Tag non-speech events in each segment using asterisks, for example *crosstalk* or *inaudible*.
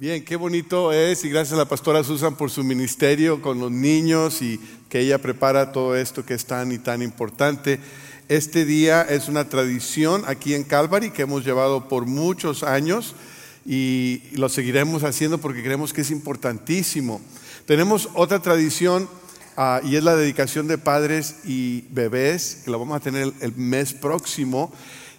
Bien, qué bonito es y gracias a la pastora Susan por su ministerio con los niños y que ella prepara todo esto que es tan y tan importante. Este día es una tradición aquí en Calvary que hemos llevado por muchos años y lo seguiremos haciendo porque creemos que es importantísimo. Tenemos otra tradición ah, y es la dedicación de padres y bebés, que la vamos a tener el mes próximo.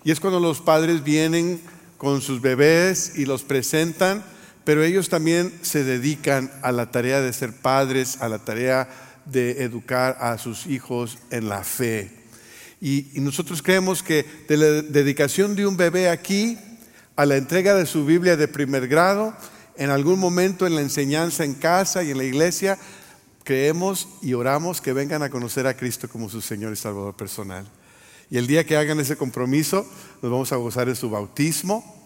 Y es cuando los padres vienen con sus bebés y los presentan pero ellos también se dedican a la tarea de ser padres, a la tarea de educar a sus hijos en la fe. Y, nosotros creemos que de la dedicación de un bebé aquí a la entrega de su Biblia de primer grado, en algún momento en la enseñanza en casa y en la iglesia, creemos y oramos que vengan a conocer a Cristo como su Señor y Salvador personal. Y el día que hagan ese compromiso, nos vamos a gozar de su bautismo,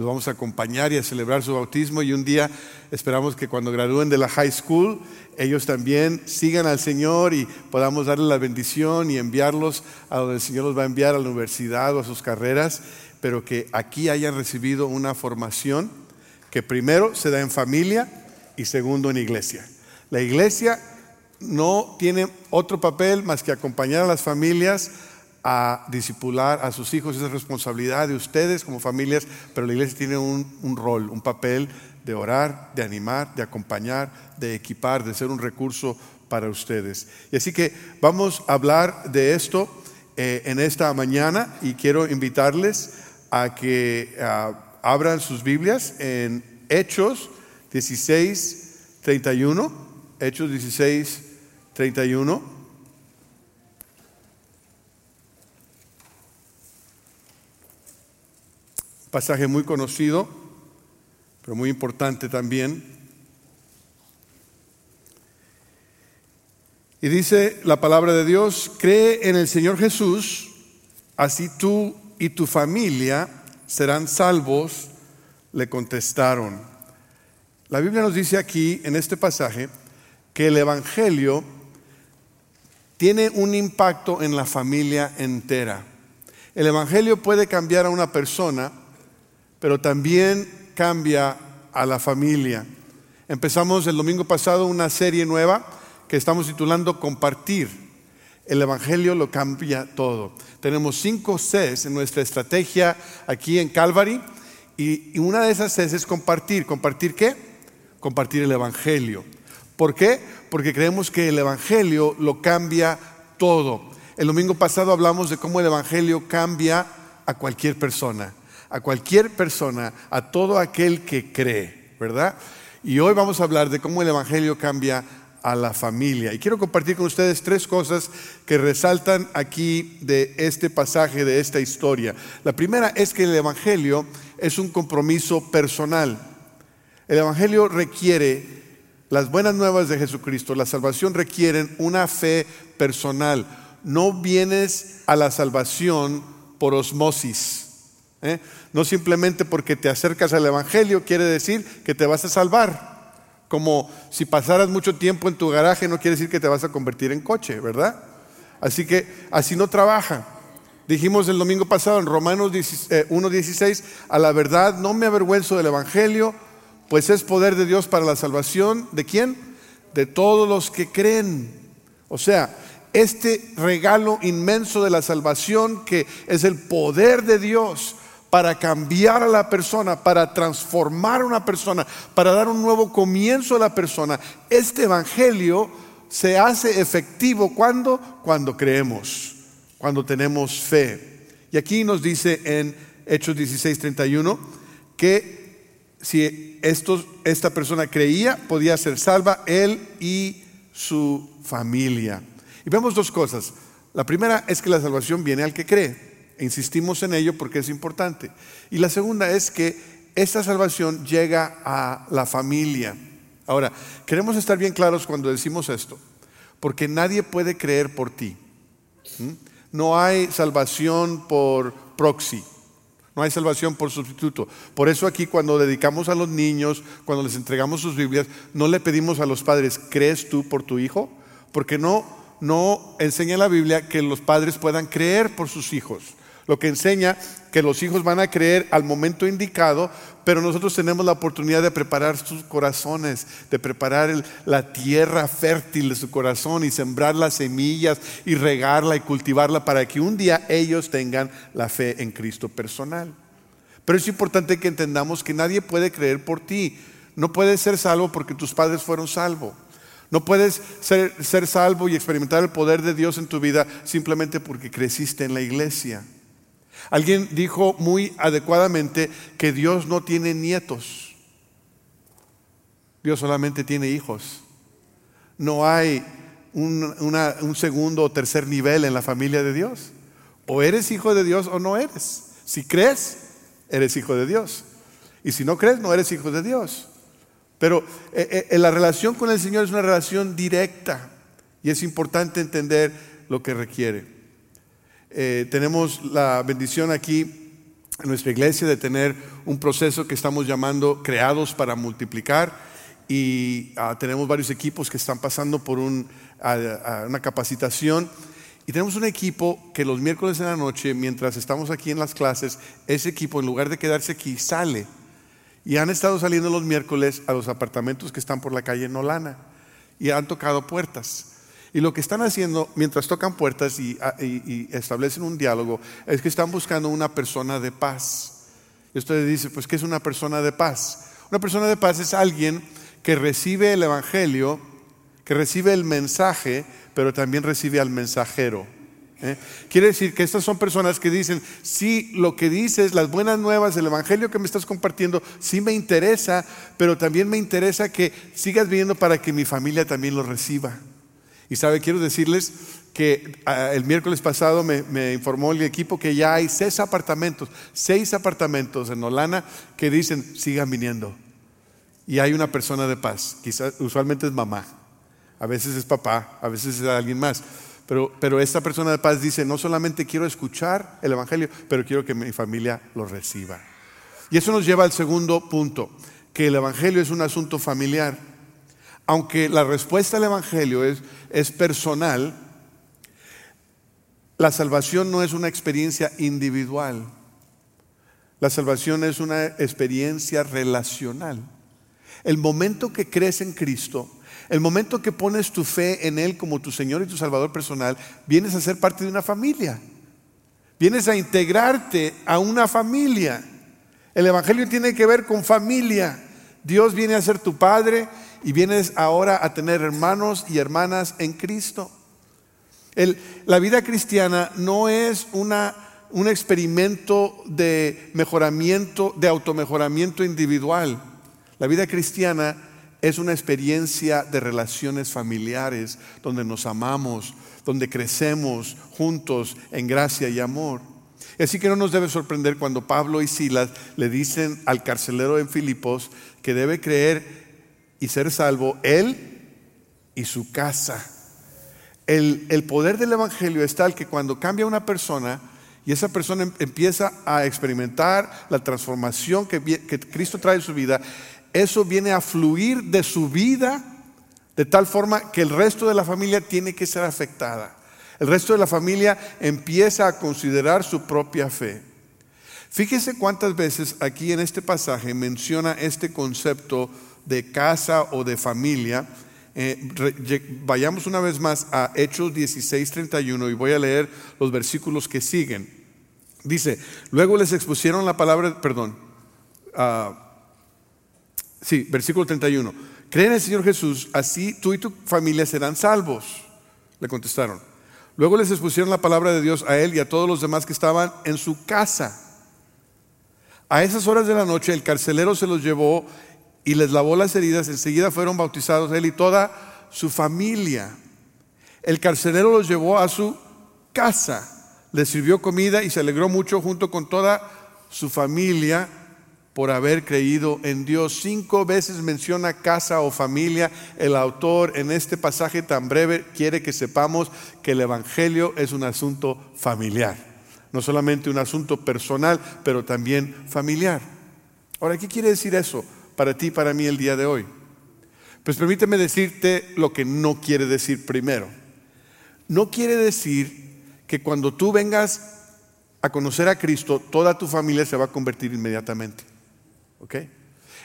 los vamos a acompañar y a celebrar su bautismo y un día esperamos que cuando gradúen de la high school ellos también sigan al Señor y podamos darle la bendición y enviarlos a donde el Señor los va a enviar a la universidad o a sus carreras, pero que aquí hayan recibido una formación que primero se da en familia y segundo en iglesia. La iglesia no tiene otro papel más que acompañar a las familias a disipular a sus hijos, es responsabilidad de ustedes como familias, pero la iglesia tiene un, rol, un papel de orar, de animar, de acompañar, de equipar, de ser un recurso para ustedes. Y así que vamos a hablar de esto eh, en esta mañana y quiero invitarles a que ah, abran sus Biblias en Hechos 16, 31, Hechos 16, 31. Pasaje muy conocido, pero muy importante también. Y dice la palabra de Dios, cree en el Señor Jesús, así tú y tu familia serán salvos, le contestaron. La Biblia nos dice aquí, en este pasaje, que el Evangelio tiene un impacto en la familia entera. El Evangelio puede cambiar a una persona pero también cambia a la familia. Empezamos el domingo pasado una serie nueva que estamos titulando Compartir. El Evangelio lo cambia todo. Tenemos cinco Cs en nuestra estrategia aquí en Calvary y, una de esas Cs es compartir. ¿Compartir qué? Compartir el Evangelio. ¿Por qué? Porque creemos que el Evangelio lo cambia todo. El domingo pasado hablamos de cómo el Evangelio cambia a cualquier persona a cualquier persona, a todo aquel que cree, ¿verdad? Y hoy vamos a hablar de cómo el Evangelio cambia a la familia. Y quiero compartir con ustedes tres cosas que resaltan aquí de este pasaje, de esta historia. La primera es que el Evangelio es un compromiso personal. El Evangelio requiere, las buenas nuevas de Jesucristo, la salvación requieren una fe personal. No vienes a la salvación por osmosis. ¿Eh? No simplemente porque te acercas al Evangelio quiere decir que te vas a salvar. Como si pasaras mucho tiempo en tu garaje no quiere decir que te vas a convertir en coche, ¿verdad? Así que así no trabaja. Dijimos el domingo pasado en Romanos 1.16, eh, a la verdad no me avergüenzo del Evangelio, pues es poder de Dios para la salvación. ¿De quién? De todos los que creen. O sea, este regalo inmenso de la salvación que es el poder de Dios para cambiar a la persona, para transformar a una persona, para dar un nuevo comienzo a la persona. Este Evangelio se hace efectivo cuando, cuando creemos, cuando tenemos fe. Y aquí nos dice en Hechos 16:31 que si esta persona creía, podía ser salva él y su familia. Y vemos dos cosas. La primera es que la salvación viene al que cree. Insistimos en ello porque es importante. Y la segunda es que esta salvación llega a la familia. Ahora, queremos estar bien claros cuando decimos esto, porque nadie puede creer por ti. No hay salvación por proxy. No hay salvación por sustituto. Por eso aquí cuando dedicamos a los niños, cuando les entregamos sus Biblias, no le pedimos a los padres, ¿crees tú por tu hijo? Porque no, no enseña la Biblia que los padres puedan creer por sus hijos. Lo que enseña que los hijos van a creer al momento indicado, pero nosotros tenemos la oportunidad de preparar sus corazones, de preparar la tierra fértil de su corazón y sembrar las semillas y regarla y cultivarla para que un día ellos tengan la fe en Cristo personal. Pero es importante que entendamos que nadie puede creer por ti. No puedes ser salvo porque tus padres fueron salvos. No puedes ser, ser salvo y experimentar el poder de Dios en tu vida simplemente porque creciste en la iglesia. Alguien dijo muy adecuadamente que Dios no tiene nietos. Dios solamente tiene hijos. No hay un, un, segundo o tercer nivel en la familia de Dios. O eres hijo de Dios o no eres. Si crees, eres hijo de Dios. Y si no crees, no eres hijo de Dios. Pero eh, eh, la relación con el Señor es una relación directa y es importante entender lo que requiere. Eh, tenemos la bendición aquí en nuestra iglesia de tener un proceso que estamos llamando creados para multiplicar. Y ah, tenemos varios equipos que están pasando por una capacitación. Y tenemos un equipo que los miércoles en la noche, mientras estamos aquí en las clases, ese equipo en lugar de quedarse aquí sale. Y han estado saliendo los miércoles a los apartamentos que están por la calle Nolana. Y han tocado puertas. Y lo que están haciendo mientras tocan puertas ah, y, establecen un diálogo es que están buscando una persona de paz. Y usted dice, pues, ¿qué es una persona de paz? Una persona de paz es alguien que recibe el Evangelio, que recibe el mensaje, pero también recibe al mensajero. ¿eh? Quiere decir que estas son personas que dicen, sí, lo que dices, las buenas nuevas, el Evangelio que me estás compartiendo, sí me interesa, pero también me interesa que sigas viendo para que mi familia también lo reciba. Y sabe, quiero decirles que ah, el miércoles pasado me, informó el equipo que ya hay seis apartamentos, seis apartamentos en Holanda que dicen sigan viniendo. Y hay una persona de paz, quizás usualmente es mamá, a veces es papá, a veces es alguien más. Pero, pero esta persona de paz dice, no solamente quiero escuchar el Evangelio, pero quiero que mi familia lo reciba. Y eso nos lleva al segundo punto, que el Evangelio es un asunto familiar aunque la respuesta al Evangelio es, es personal, la salvación no es una experiencia individual. La salvación es una experiencia relacional. El momento que crees en Cristo, el momento que pones tu fe en Él como tu Señor y tu Salvador personal, vienes a ser parte de una familia. Vienes a integrarte a una familia. El Evangelio tiene que ver con familia. Dios viene a ser tu Padre y vienes ahora a tener hermanos y hermanas en Cristo. la vida cristiana no es una, un experimento de mejoramiento, de automejoramiento individual. La vida cristiana es una experiencia de relaciones familiares donde nos amamos, donde crecemos juntos en gracia y amor. Así que no nos debe sorprender cuando Pablo y Silas le dicen al carcelero en Filipos que debe creer y ser salvo él y su casa. El, poder del Evangelio es tal que cuando cambia una persona y esa persona em, empieza a experimentar la transformación que, que Cristo trae en su vida, eso viene a fluir de su vida de tal forma que el resto de la familia tiene que ser afectada. El resto de la familia empieza a considerar su propia fe. Fíjese cuántas veces aquí en este pasaje menciona este concepto de casa o de familia, eh, vayamos una vez más a Hechos 16:31 y voy a leer los versículos que siguen. Dice, luego les expusieron la palabra, perdón, ah, sí, versículo 31. Creen en el Señor Jesús, así tú y tu familia serán salvos. Le contestaron. Luego les expusieron la palabra de Dios a él y a todos los demás que estaban en su casa. A esas horas de la noche el carcelero se los llevó y les lavó las heridas, enseguida fueron bautizados él y toda su familia. El carcelero los llevó a su casa, les sirvió comida y se alegró mucho junto con toda su familia por haber creído en Dios. Cinco veces menciona casa o familia. El autor en este pasaje tan breve quiere que sepamos que el Evangelio es un asunto familiar. No solamente un asunto personal, pero también familiar. Ahora, ¿qué quiere decir eso? Para ti y para mí el día de hoy? Pues permíteme decirte lo que no quiere decir primero. No quiere decir que cuando tú vengas a conocer a Cristo, toda tu familia se va a convertir inmediatamente. ¿Ok?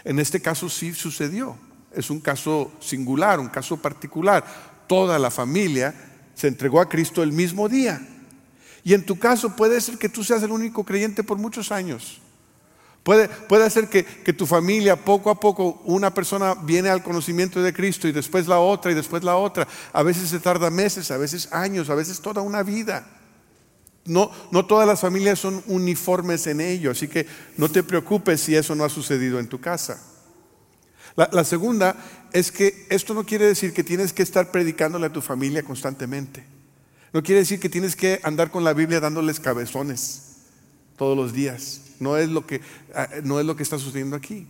En este caso sí sucedió. Es un caso singular, un caso particular. Toda la familia se entregó a Cristo el mismo día. Y en tu caso puede ser que tú seas el único creyente por muchos años. Puede, puede ser que, que, tu familia, poco a poco, una persona viene al conocimiento de Cristo y después la otra y después la otra. A veces se tarda meses, a veces años, a veces toda una vida. No, no todas las familias son uniformes en ello, así que no te preocupes si eso no ha sucedido en tu casa. La, la segunda es que esto no quiere decir que tienes que estar predicándole a tu familia constantemente. No quiere decir que tienes que andar con la Biblia dándoles cabezones todos los días. No es lo que, ah, no es lo que está sucediendo aquí.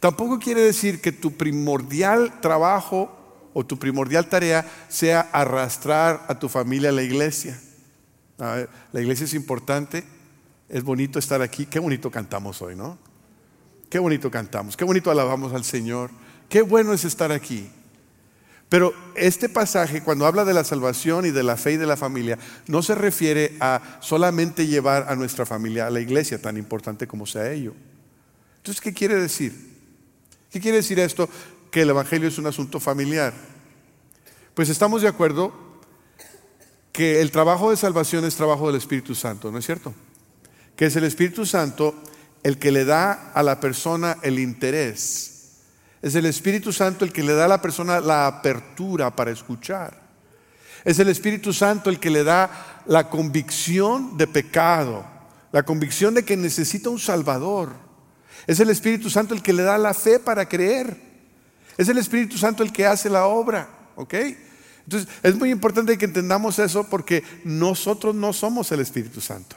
Tampoco quiere decir que tu primordial trabajo o tu primordial tarea sea arrastrar a tu familia a la iglesia. la iglesia es importante, es bonito estar aquí. Qué bonito cantamos hoy, ¿no? Qué bonito cantamos, qué bonito alabamos al Señor. Qué bueno es estar aquí. Pero este pasaje, cuando habla de la salvación y de la fe y de la familia, no se refiere a solamente llevar a nuestra familia a la iglesia, tan importante como sea ello. Entonces, ¿qué quiere decir? ¿Qué quiere decir esto? Que el Evangelio es un asunto familiar. Pues estamos de acuerdo que el trabajo de salvación es trabajo del Espíritu Santo, ¿no es cierto? Que es el Espíritu Santo el que le da a la persona el interés es el Espíritu Santo el que le da a la persona la apertura para escuchar. Es el Espíritu Santo el que le da la convicción de pecado, la convicción de que necesita un Salvador. Es el Espíritu Santo el que le da la fe para creer. Es el Espíritu Santo el que hace la obra. ¿Ok? Entonces, es muy importante que entendamos eso porque nosotros no somos el Espíritu Santo.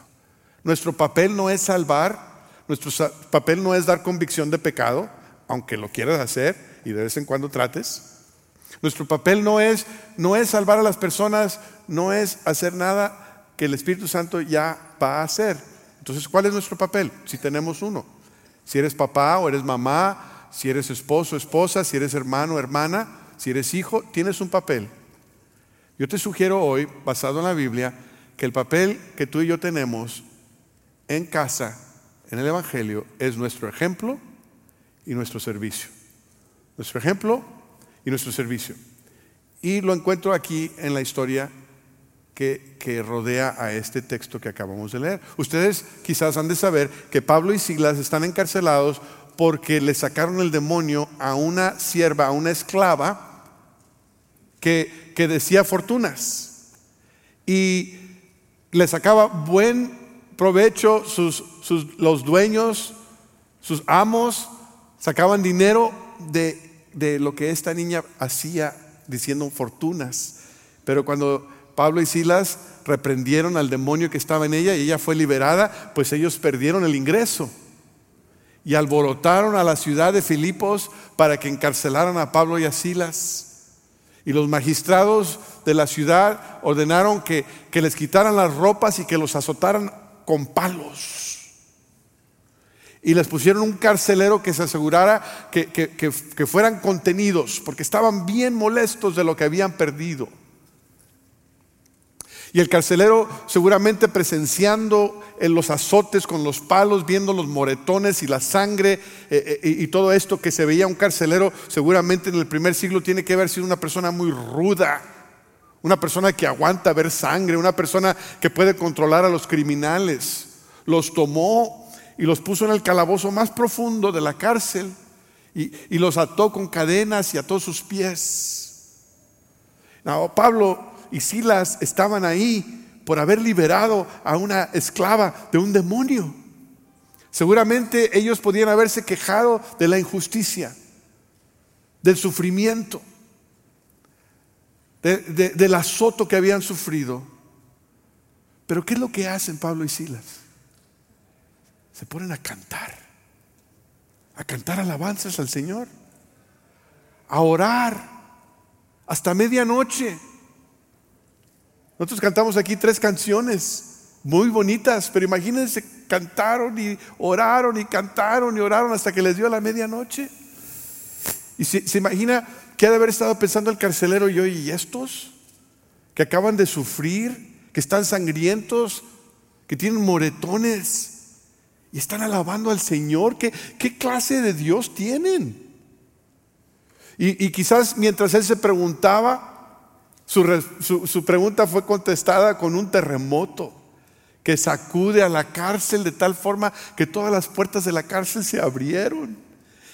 Nuestro papel no es salvar, nuestro papel no es dar convicción de pecado, aunque lo quieras hacer y de vez en cuando trates. Nuestro papel no es, no es salvar a las personas, no es hacer nada que el Espíritu Santo ya va a hacer. Entonces, ¿cuál es nuestro papel? Si tenemos uno. Si eres papá o eres mamá, si eres esposo, esposa, si eres hermano, hermana, si eres hijo, tienes un papel. Yo te sugiero hoy, basado en la Biblia, que el papel que tú y yo tenemos en casa, en el Evangelio, es nuestro ejemplo y nuestro servicio. Nuestro ejemplo y nuestro servicio. Y lo encuentro aquí en la historia que, que, rodea a este texto que acabamos de leer. Ustedes quizás han de saber que Pablo y Silas están encarcelados porque le sacaron el demonio a una sierva, a una esclava que, que decía fortunas. Y le sacaba buen provecho sus, sus, los dueños, sus amos, Sacaban dinero de, lo que esta niña hacía diciendo fortunas. Pero cuando Pablo y Silas reprendieron al demonio que estaba en ella y ella fue liberada, pues ellos perdieron el ingreso. Y alborotaron a la ciudad de Filipos para que encarcelaran a Pablo y a Silas. Y los magistrados de la ciudad ordenaron que, que les quitaran las ropas y que los azotaran con palos y les pusieron un carcelero que se asegurara que, que, fueran contenidos, porque estaban bien molestos de lo que habían perdido. Y el carcelero seguramente presenciando en los azotes con los palos, viendo los moretones y la sangre eh, eh, y todo esto que se veía un carcelero, seguramente en el primer siglo tiene que haber sido una persona muy ruda, una persona que aguanta ver sangre, una persona que puede controlar a los criminales. Los tomó y los puso en el calabozo más profundo de la cárcel y, los ató con cadenas y ató sus pies. Pablo y Silas estaban ahí por haber liberado a una esclava de un demonio. Seguramente ellos podían haberse quejado de la injusticia, del sufrimiento, del azoto que habían sufrido. Pero ¿qué es lo que hacen Pablo y Silas? Se ponen a cantar, a cantar alabanzas al Señor, a orar hasta medianoche. Nosotros cantamos aquí tres canciones muy bonitas, pero imagínense, cantaron y oraron y cantaron y oraron hasta que les dio la medianoche. Y se, imagina que ha de haber estado pensando el carcelero y hoy, ¿y estos? Que acaban de sufrir, que están sangrientos, que tienen moretones y están alabando al Señor. ¿Qué, qué clase de Dios tienen? Y, quizás mientras él se preguntaba, su, su pregunta fue contestada con un terremoto que sacude a la cárcel de tal forma que todas las puertas de la cárcel se abrieron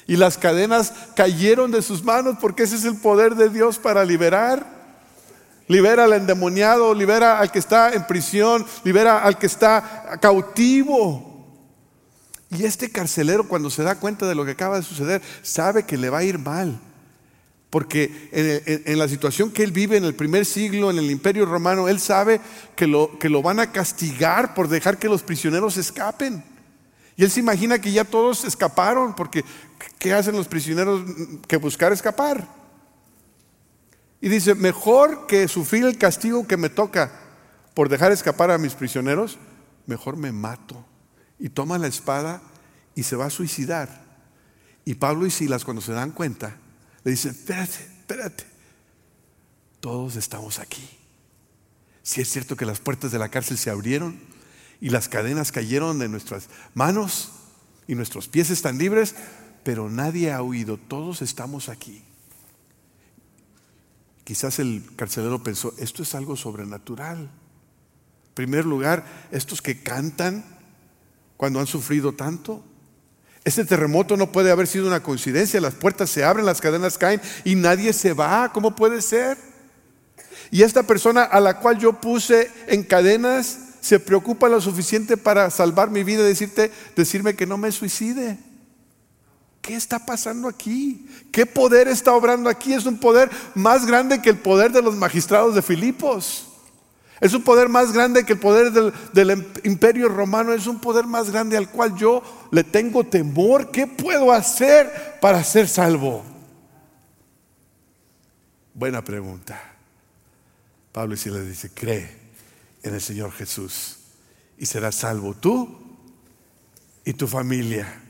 y las cadenas cayeron de sus manos porque ese es el poder de Dios para liberar. Libera al endemoniado, libera al que está en prisión, libera al que está cautivo. Y este carcelero cuando se da cuenta de lo que acaba de suceder, sabe que le va a ir mal. Porque en, la situación que él vive en el primer siglo, en el imperio romano, él sabe que lo, que lo van a castigar por dejar que los prisioneros escapen. Y él se imagina que ya todos escaparon, porque ¿qué hacen los prisioneros que buscar escapar? Y dice, mejor que sufrir el castigo que me toca por dejar escapar a mis prisioneros, mejor me mato y toma la espada y se va a suicidar. Y Pablo y Silas cuando se dan cuenta, le dicen, espérate, espérate, todos estamos aquí. Si es cierto que las puertas de la cárcel se abrieron y las cadenas cayeron de nuestras manos y nuestros pies están libres, pero nadie ha huido, todos estamos aquí. Quizás el carcelero pensó, esto es algo sobrenatural. En primer lugar, estos que cantan cuando han sufrido tanto. Este terremoto no puede haber sido una coincidencia. Las puertas se abren, las cadenas caen y nadie se va. ¿Cómo puede ser? Y esta persona a la cual yo puse en cadenas se preocupa lo suficiente para salvar mi vida y decirte, decirme que no me suicide. ¿Qué está pasando aquí? ¿Qué poder está obrando aquí? Es un poder más grande que el poder de los magistrados de Filipos. Es un poder más grande que el poder del, imperio romano. Es un poder más grande al cual yo le tengo temor. ¿Qué puedo hacer para ser salvo? Buena pregunta. Pablo y le dice, cree en el Señor Jesús y serás salvo tú y tu familia.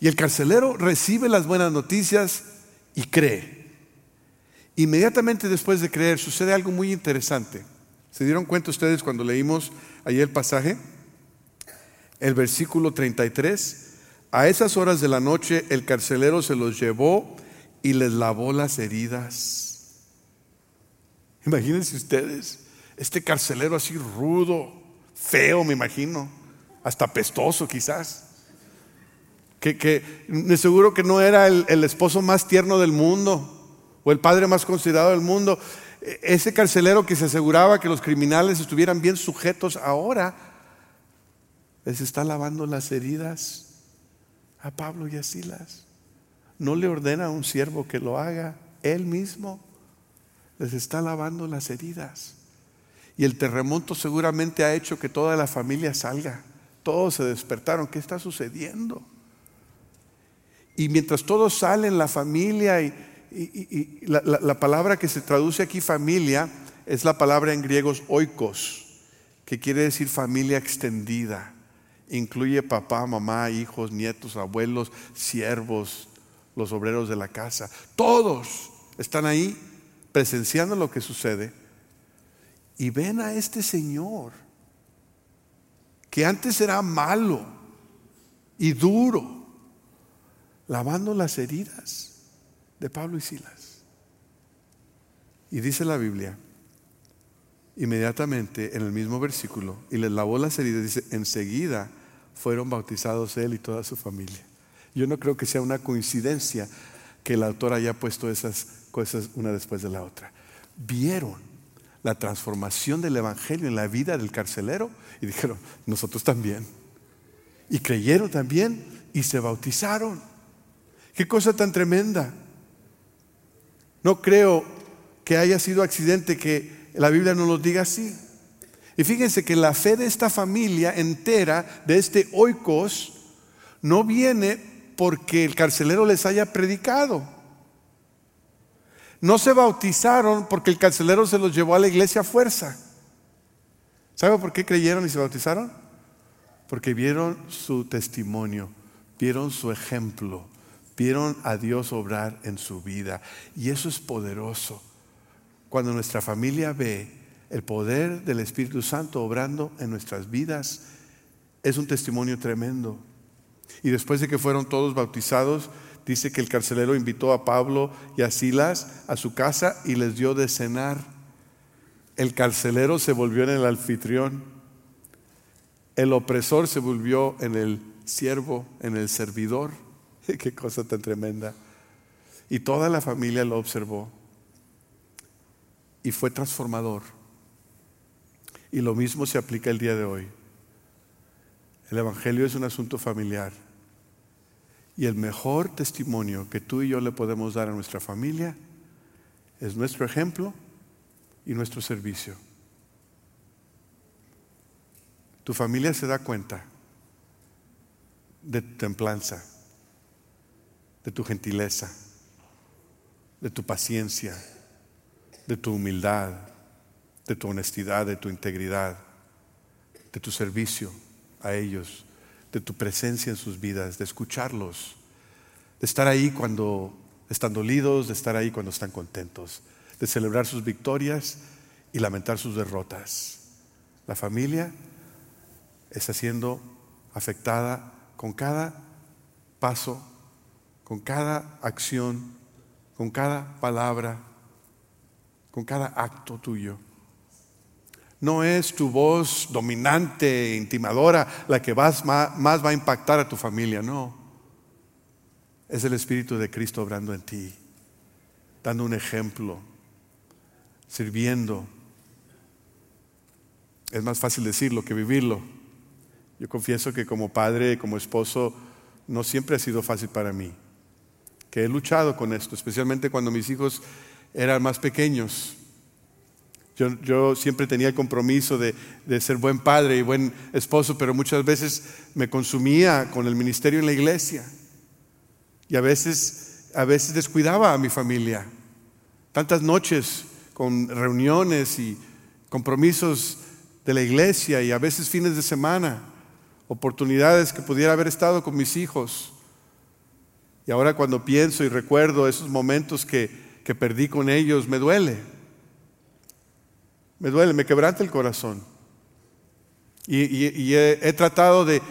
Y el carcelero recibe las buenas noticias y cree. Inmediatamente después de creer sucede algo muy interesante. ¿Se dieron cuenta ustedes cuando leímos ayer el pasaje? El versículo 33. A esas horas de la noche el carcelero se los llevó y les lavó las heridas. Imagínense ustedes, este carcelero así rudo, feo me imagino, hasta pestoso quizás. Que, que de seguro que no era el esposo más tierno del mundo o el padre más considerado del mundo ese carcelero que se aseguraba que los criminales estuvieran bien sujetos ahora, les está lavando las heridas a Pablo y a Silas. No le ordena a un siervo que lo haga, él mismo les está lavando las heridas. Y el terremoto seguramente ha hecho que toda la familia salga. Todos se despertaron. ¿Qué está sucediendo? Y mientras todos salen, la familia y, y, la, palabra que se traduce aquí familia es la palabra en griegos oikos, que quiere decir familia extendida. Incluye papá, mamá, hijos, nietos, abuelos, siervos, los obreros de la casa. Todos están ahí presenciando lo que sucede y ven a este Señor que antes era malo y duro, lavando las heridas de Pablo y Silas. Y dice la Biblia, inmediatamente en el mismo versículo, y les lavó las heridas, dice, enseguida fueron bautizados él y toda su familia. Yo no creo que sea una coincidencia que el autor haya puesto esas cosas una después de la otra. Vieron la transformación del Evangelio en la vida del carcelero y dijeron, nosotros también. Y creyeron también y se bautizaron. Qué cosa tan tremenda. No creo que haya sido accidente que la Biblia no lo diga así. Y fíjense que la fe de esta familia entera, de este oikos, no viene porque el carcelero les haya predicado. No se bautizaron porque el carcelero se los llevó a la iglesia a fuerza. ¿Sabe por qué creyeron y se bautizaron? Porque vieron su testimonio, vieron su ejemplo, vieron a Dios obrar en su vida. Y eso es poderoso. Cuando nuestra familia ve el poder del Espíritu Santo obrando en nuestras vidas es un testimonio tremendo. Y después de que fueron todos bautizados, dice que el carcelero invitó a Pablo y a Silas a su casa y les dio de cenar. El carcelero se volvió en el anfitrión. El opresor se volvió en el siervo, en el servidor. *laughs* Qué cosa tan tremenda. Y toda la familia lo observó. Y fue transformador. Y lo mismo se aplica el día de hoy. El Evangelio es un asunto familiar. Y el mejor testimonio que tú y yo le podemos dar a nuestra familia es nuestro ejemplo y nuestro servicio. Tu familia se da cuenta de tu templanza, de tu gentileza, de tu paciencia, de tu humildad, de tu honestidad, de tu integridad, de tu servicio a ellos, de tu presencia en sus vidas, de escucharlos, de estar ahí cuando están dolidos, de estar ahí cuando están contentos, de celebrar sus victorias y lamentar sus derrotas. La familia está siendo afectada con cada paso, con cada acción, con cada palabra, con cada acto tuyo. No es tu voz dominante, intimadora, la que más, va a impactar a tu familia, no. Es el Espíritu de Cristo obrando en ti, dando un ejemplo, sirviendo. Es más fácil decirlo que vivirlo. Yo confieso que como padre, como esposo, no siempre ha sido fácil para mí. Que he luchado con esto, especialmente cuando mis hijos eran más pequeños. Yo, siempre tenía el compromiso de, ser buen padre y buen esposo, pero muchas veces me consumía con el ministerio en la iglesia. Y a veces, a veces descuidaba a mi familia. Tantas noches con reuniones y compromisos de la iglesia y a veces fines de semana, oportunidades que pudiera haber estado con mis hijos. Y ahora cuando pienso y recuerdo esos momentos que, que perdí con ellos, me duele me duele, me quebranta el corazón. Y, he, tratado de,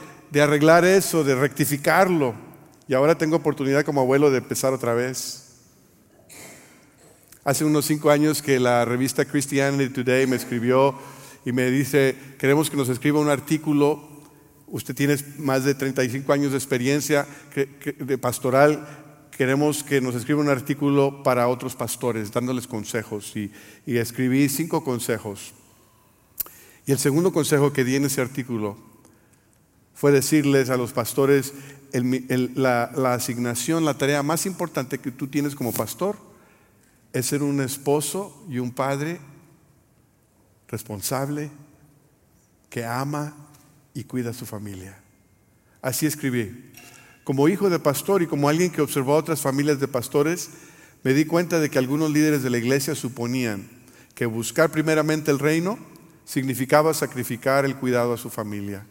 arreglar eso, de rectificarlo. Y ahora tengo oportunidad como abuelo de empezar otra vez. Hace unos cinco años que la revista Christianity Today me escribió y me dice, queremos que nos escriba un artículo. Usted tiene más de 35 años de experiencia de pastoral queremos que nos escriba un artículo para otros pastores, dándoles consejos. Y, escribí cinco consejos. Y el segundo consejo que di en ese artículo fue decirles a los pastores, la asignación, la tarea más importante que tú tienes como pastor es ser un esposo y un padre responsable, que ama y cuida a su familia. Así escribí. Como hijo de pastor y como alguien que observó otras familias de pastores, me di cuenta de que algunos líderes de la iglesia suponían que buscar primeramente el reino significaba sacrificar el cuidado a su familia.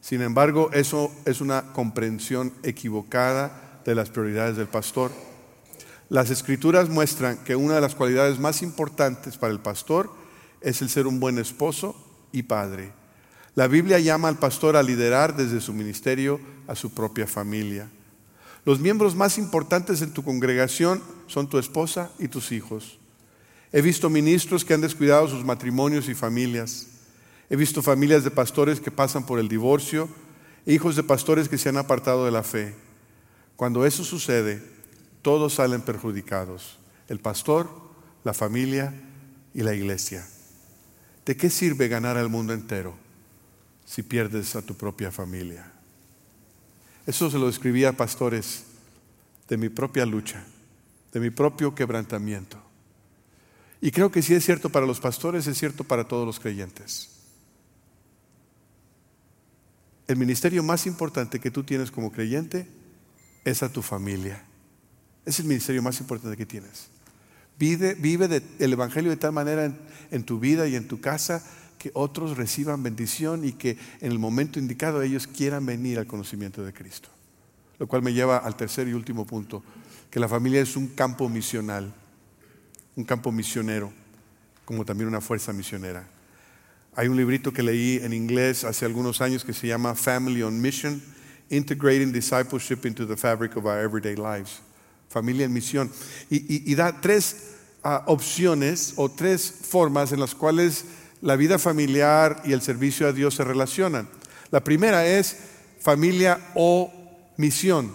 Sin embargo, eso es una comprensión equivocada de las prioridades del pastor. Las escrituras muestran que una de las cualidades más importantes para el pastor es el ser un buen esposo y padre. La Biblia llama al pastor a liderar desde su ministerio a su propia familia. Los miembros más importantes en tu congregación son tu esposa y tus hijos. He visto ministros que han descuidado sus matrimonios y familias. He visto familias de pastores que pasan por el divorcio e hijos de pastores que se han apartado de la fe. Cuando eso sucede, todos salen perjudicados. El pastor, la familia y la iglesia. ¿De qué sirve ganar al mundo entero? Si pierdes a tu propia familia. Eso se lo escribía a pastores de mi propia lucha, de mi propio quebrantamiento. Y creo que si es cierto para los pastores, es cierto para todos los creyentes. El ministerio más importante que tú tienes como creyente es a tu familia. Es el ministerio más importante que tienes. Vive, vive el Evangelio de tal manera en tu vida y en tu casa que otros reciban bendición y que en el momento indicado ellos quieran venir al conocimiento de Cristo. Lo cual me lleva al tercer y último punto, que la familia es un campo misional, un campo misionero, como también una fuerza misionera. Hay un librito que leí en inglés hace algunos años que se llama Family on Mission, Integrating Discipleship into the Fabric of Our Everyday Lives. Familia en misión. Y, da tres ah, opciones o tres formas en las cuales la vida familiar y el servicio a Dios se relacionan. La primera es familia o misión.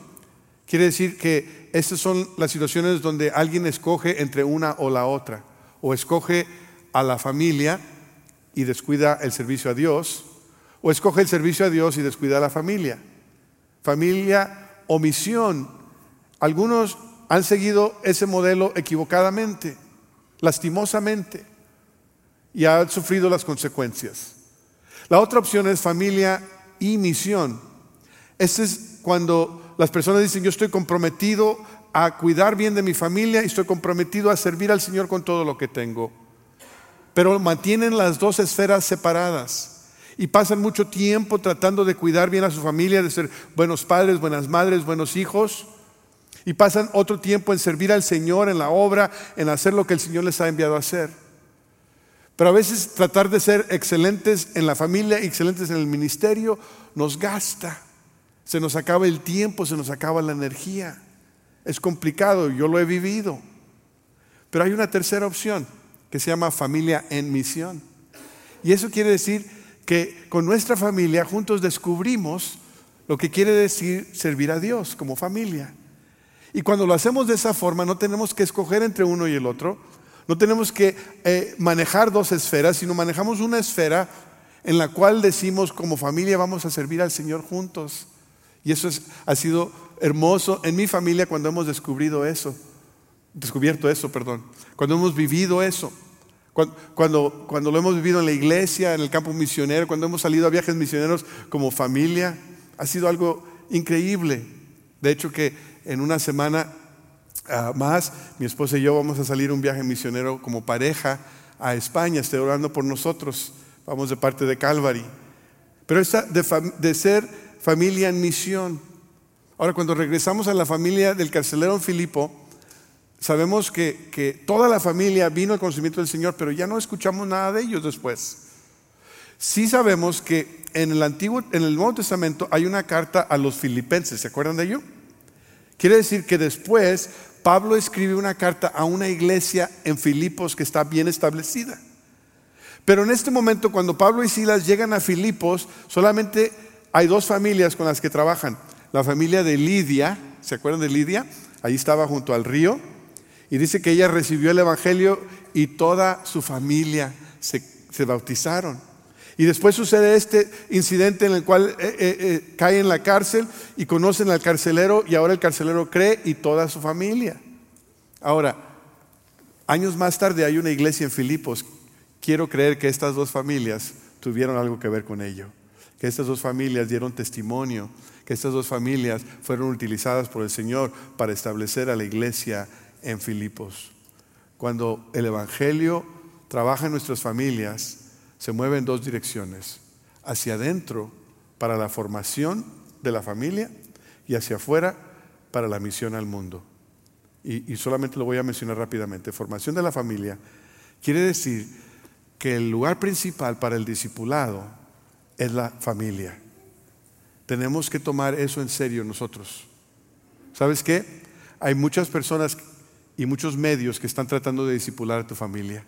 Quiere decir que estas son las situaciones donde alguien escoge entre una o la otra. O escoge a la familia y descuida el servicio a Dios. O escoge el servicio a Dios y descuida a la familia. Familia o misión. Algunos han seguido ese modelo equivocadamente, lastimosamente, y han sufrido las consecuencias. La otra opción es familia y misión. Este es cuando las personas dicen, yo estoy comprometido a cuidar bien de mi familia y estoy comprometido a servir al Señor con todo lo que tengo. Pero mantienen las dos esferas separadas y pasan mucho tiempo tratando de cuidar bien a su familia, de ser buenos padres, buenas madres, buenos hijos. Y pasan otro tiempo en servir al Señor, en la obra, en hacer lo que el Señor les ha enviado a hacer. Pero a veces tratar de ser excelentes en la familia, excelentes en el ministerio, nos gasta. Se nos acaba el tiempo, se nos acaba la energía. Es complicado, yo lo he vivido. Pero hay una tercera opción que se llama familia en misión. Y eso quiere decir que con nuestra familia juntos descubrimos lo que quiere decir servir a Dios como familia. Y cuando lo hacemos de esa forma, no tenemos que escoger entre uno y el otro, no tenemos que eh, manejar dos esferas, sino manejamos una esfera en la cual decimos como familia vamos a servir al Señor juntos. Y eso ha sido hermoso en mi familia cuando hemos descubierto eso, descubierto eso, perdón, cuando hemos vivido eso, cuando, cuando, lo hemos vivido en la iglesia, en el campo misionero, cuando hemos salido a viajes misioneros como familia, ha sido algo increíble. De hecho que en una semana más, mi esposa y yo vamos a salir un viaje misionero como pareja a España, estoy orando por nosotros, vamos de parte de Calvary. Pero esta de, ser familia en misión. Ahora, cuando regresamos a la familia del carcelero Filipo, sabemos que, que, toda la familia vino al conocimiento del Señor, pero ya no escuchamos nada de ellos después. Sí sabemos que en el Antiguo, en el Nuevo Testamento hay una carta a los filipenses, ¿se acuerdan de ello? Quiere decir que después Pablo escribe una carta a una iglesia en Filipos que está bien establecida. Pero en este momento, cuando Pablo y Silas llegan a Filipos, solamente hay dos familias con las que trabajan. La familia de Lidia, ¿se acuerdan de Lidia? Ahí estaba junto al río. Y dice que ella recibió el Evangelio y toda su familia se, bautizaron. Y después sucede este incidente en el cual eh, eh, eh, cae en la cárcel y conocen al carcelero y ahora el carcelero cree y toda su familia. Ahora, años más tarde hay una iglesia en Filipos. Quiero creer que estas dos familias tuvieron algo que ver con ello que estas dos familias dieron testimonio, que estas dos familias fueron utilizadas por el Señor para establecer a la iglesia en Filipos. Cuando el Evangelio trabaja en nuestras familias, se mueve en dos direcciones, hacia adentro para la formación de la familia y hacia afuera para la misión al mundo. Y, solamente lo voy a mencionar rápidamente. Formación de la familia quiere decir que el lugar principal para el discipulado es la familia. Tenemos que tomar eso en serio nosotros. ¿Sabes qué? Hay muchas personas y muchos medios que están tratando de disipular a tu familia.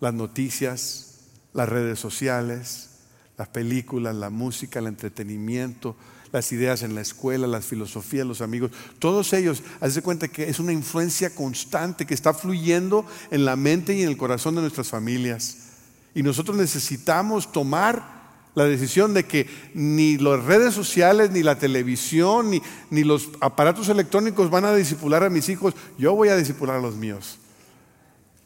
Las noticias, las redes sociales, las películas, la música, el entretenimiento, las ideas en la escuela, las filosofías, los amigos, todos ellos, hazte cuenta que es una influencia constante que está fluyendo en la mente y en el corazón de nuestras familias. Y nosotros necesitamos tomar la decisión de que ni las redes sociales, ni la televisión, ni, ni los aparatos electrónicos van a disipular a mis hijos, yo voy a disipular a los míos.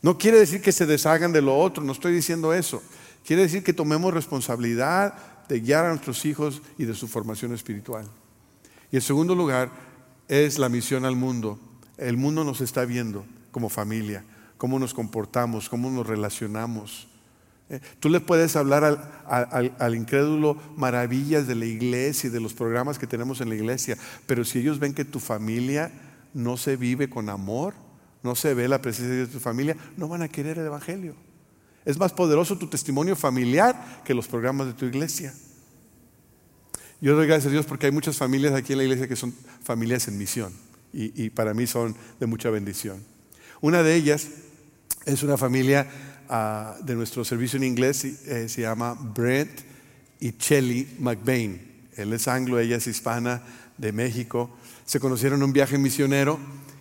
No quiere decir que se deshagan de lo otro, no estoy diciendo eso. Quiere decir que tomemos responsabilidad de guiar a nuestros hijos y de su formación espiritual. Y en segundo lugar es la misión al mundo. El mundo nos está viendo como familia, cómo nos comportamos, cómo nos relacionamos. Eh, tú le puedes hablar al, incrédulo maravillas de la iglesia y de los programas que tenemos en la iglesia, pero si ellos ven que tu familia no se vive con amor, no se ve la presencia de tu familia, no van a querer el Evangelio. Es más poderoso tu testimonio familiar que los programas de tu iglesia. Yo doy gracias a Dios porque hay muchas familias aquí en la iglesia que son familias en misión y, para mí son de mucha bendición. Una de ellas es una familia ah, de nuestro servicio en inglés, eh, se llama Brent y Chelly McBain. Él es anglo, ella es hispana de México. Se conocieron en un viaje misionero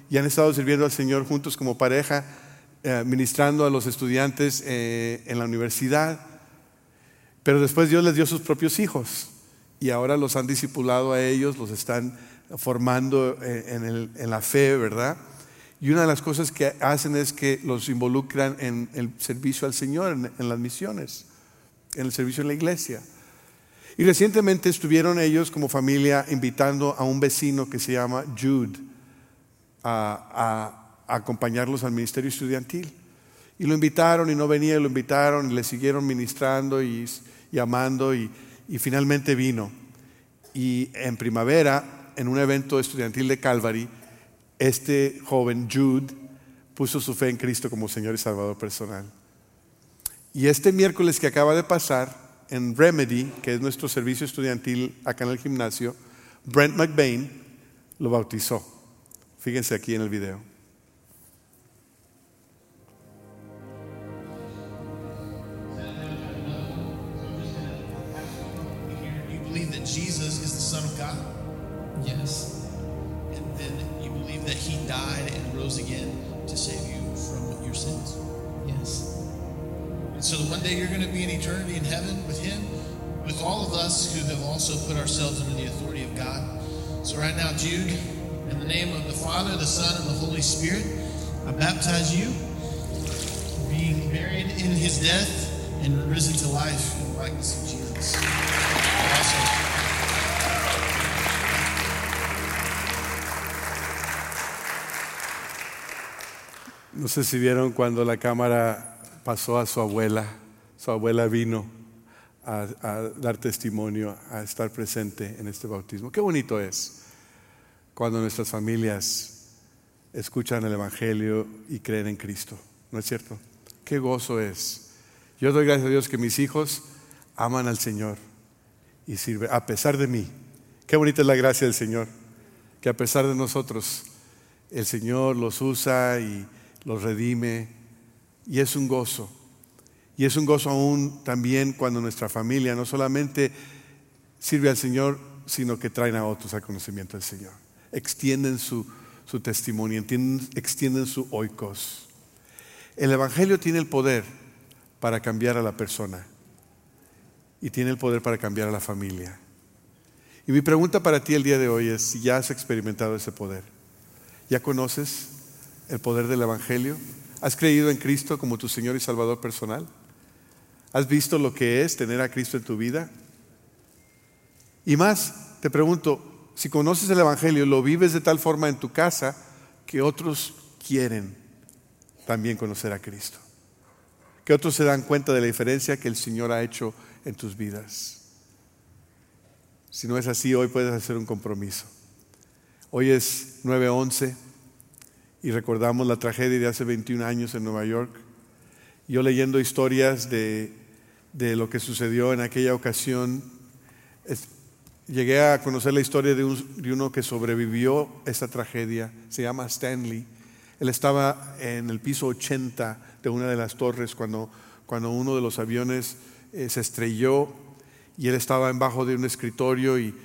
y han estado sirviendo al Señor juntos como pareja, eh, ministrando a los estudiantes eh, en la universidad. Pero después Dios les dio sus propios hijos y ahora los han discipulado a ellos, los están formando eh, en, la fe, ¿verdad? Y una de las cosas que hacen es que los involucran en el servicio al Señor, en, las misiones, en el servicio en la iglesia. Y recientemente estuvieron ellos como familia invitando a un vecino que se llama Jude a, acompañarlos al ministerio estudiantil. Y lo invitaron y no venía, y lo invitaron y le siguieron ministrando y, amando y finalmente vino. Y en primavera en un evento estudiantil de Calvary, este joven Jude puso su fe en Cristo como Señor y Salvador personal. Y este miércoles que acaba de pasar, en Remedy, que es nuestro servicio estudiantil acá en el gimnasio, Brent McBain lo bautizó. Fíjense aquí en el video. Yes. And then you believe that he died and rose again to save you from your sins. Yes. And so one day you're going to be in eternity in heaven with him, with all of us who have also put ourselves under the authority of God. So right now, Jude, in the name of the Father, the Son, and the Holy Spirit, I baptize you, being buried in his death and risen to life in the likeness of Jesus. No sé si vieron cuando la cámara pasó a su abuela, su abuela vino a, dar testimonio, a estar presente en este bautismo. Qué bonito es cuando nuestras familias escuchan el Evangelio y creen en Cristo, ¿no es cierto? Qué gozo es. Yo doy gracias a Dios que mis hijos aman al Señor y sirven, a pesar de mí. Qué bonita es la gracia del Señor, que a pesar de nosotros, el Señor los usa y los redime y es un gozo. Y es un gozo aún también cuando nuestra familia no solamente sirve al Señor, sino que traen a otros al conocimiento del Señor. Extienden su, testimonio, extienden su oikos. El Evangelio tiene el poder para cambiar a la persona y tiene el poder para cambiar a la familia. Y mi pregunta para ti el día de hoy es si ya has experimentado ese poder. ¿Ya conoces el poder del Evangelio? ¿Has creído en Cristo como tu Señor y Salvador personal? ¿Has visto lo que es tener a Cristo en tu vida? Y más, te pregunto, si conoces el Evangelio, lo vives de tal forma en tu casa que otros quieren también conocer a Cristo. Que otros se dan cuenta de la diferencia que el Señor ha hecho en tus vidas. Si no es así, hoy puedes hacer un compromiso. Hoy es 9:11 y recordamos la tragedia de hace 21 años en Nueva York. Yo leyendo historias de, lo que sucedió en aquella ocasión, llegué a conocer la historia de, uno que sobrevivió esa tragedia, se llama Stanley. Él estaba en el piso 80 de una de las torres cuando, cuando uno de los aviones eh, se estrelló y él estaba bajo de un escritorio y,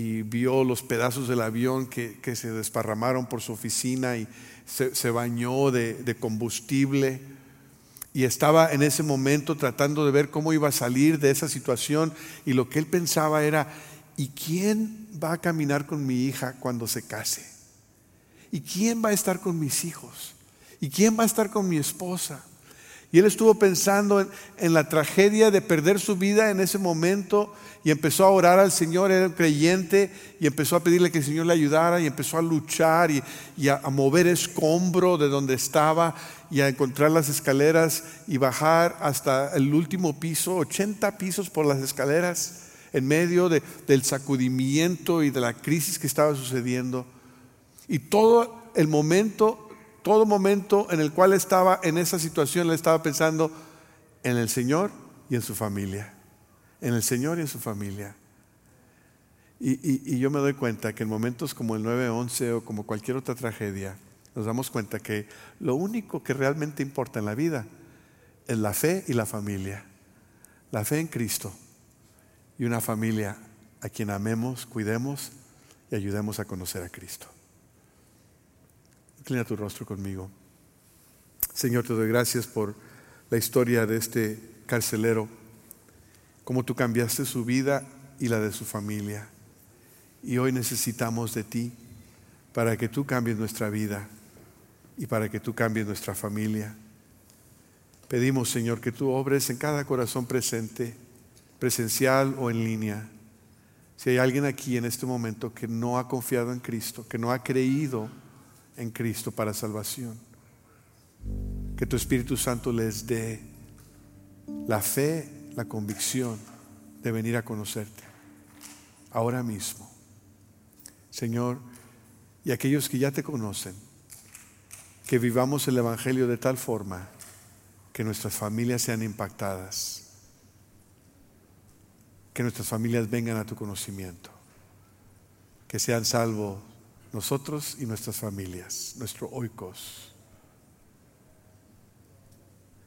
vio los pedazos del avión que, que se desparramaron por su oficina y, se, bañó de, combustible y estaba en ese momento tratando de ver cómo iba a salir de esa situación y lo que él pensaba era, ¿y quién va a caminar con mi hija cuando se case? ¿Y quién va a estar con mis hijos? ¿Y quién va a estar con mi esposa? Y él estuvo pensando en, la tragedia de perder su vida en ese momento y empezó a orar al Señor, era un creyente y empezó a pedirle que el Señor le ayudara y empezó a luchar y, a, mover escombro de donde estaba y a encontrar las escaleras y bajar hasta el último piso, 80 pisos por las escaleras en medio del sacudimiento y de la crisis que estaba sucediendo. Y todo el momento todo momento en el cual estaba en esa situación, él estaba pensando en el Señor y en su familia. En el Señor y en su familia. Y yo me doy cuenta que en momentos como el 9-11 o como cualquier otra tragedia, nos damos cuenta que lo único que realmente importa en la vida es la fe y la familia. La fe en Cristo y una familia a quien amemos, cuidemos y ayudemos a conocer a Cristo. Inclina tu rostro conmigo. Señor, te doy gracias por la historia de este carcelero, cómo tú cambiaste su vida y la de su familia. Y hoy necesitamos de ti para que tú cambies nuestra vida y para que tú cambies nuestra familia. Pedimos, Señor, que tú obres en cada corazón presente, presencial o en línea. Si hay alguien aquí en este momento que no ha confiado en Cristo, que no ha creído en Cristo para salvación, que tu Espíritu Santo les dé la fe, la convicción de venir a conocerte ahora mismo. Señor, y aquellos que ya te conocen, que vivamos el Evangelio de tal forma que nuestras familias sean impactadas, que nuestras familias vengan a tu conocimiento, que sean salvos nosotros y nuestras familias, nuestro oikos.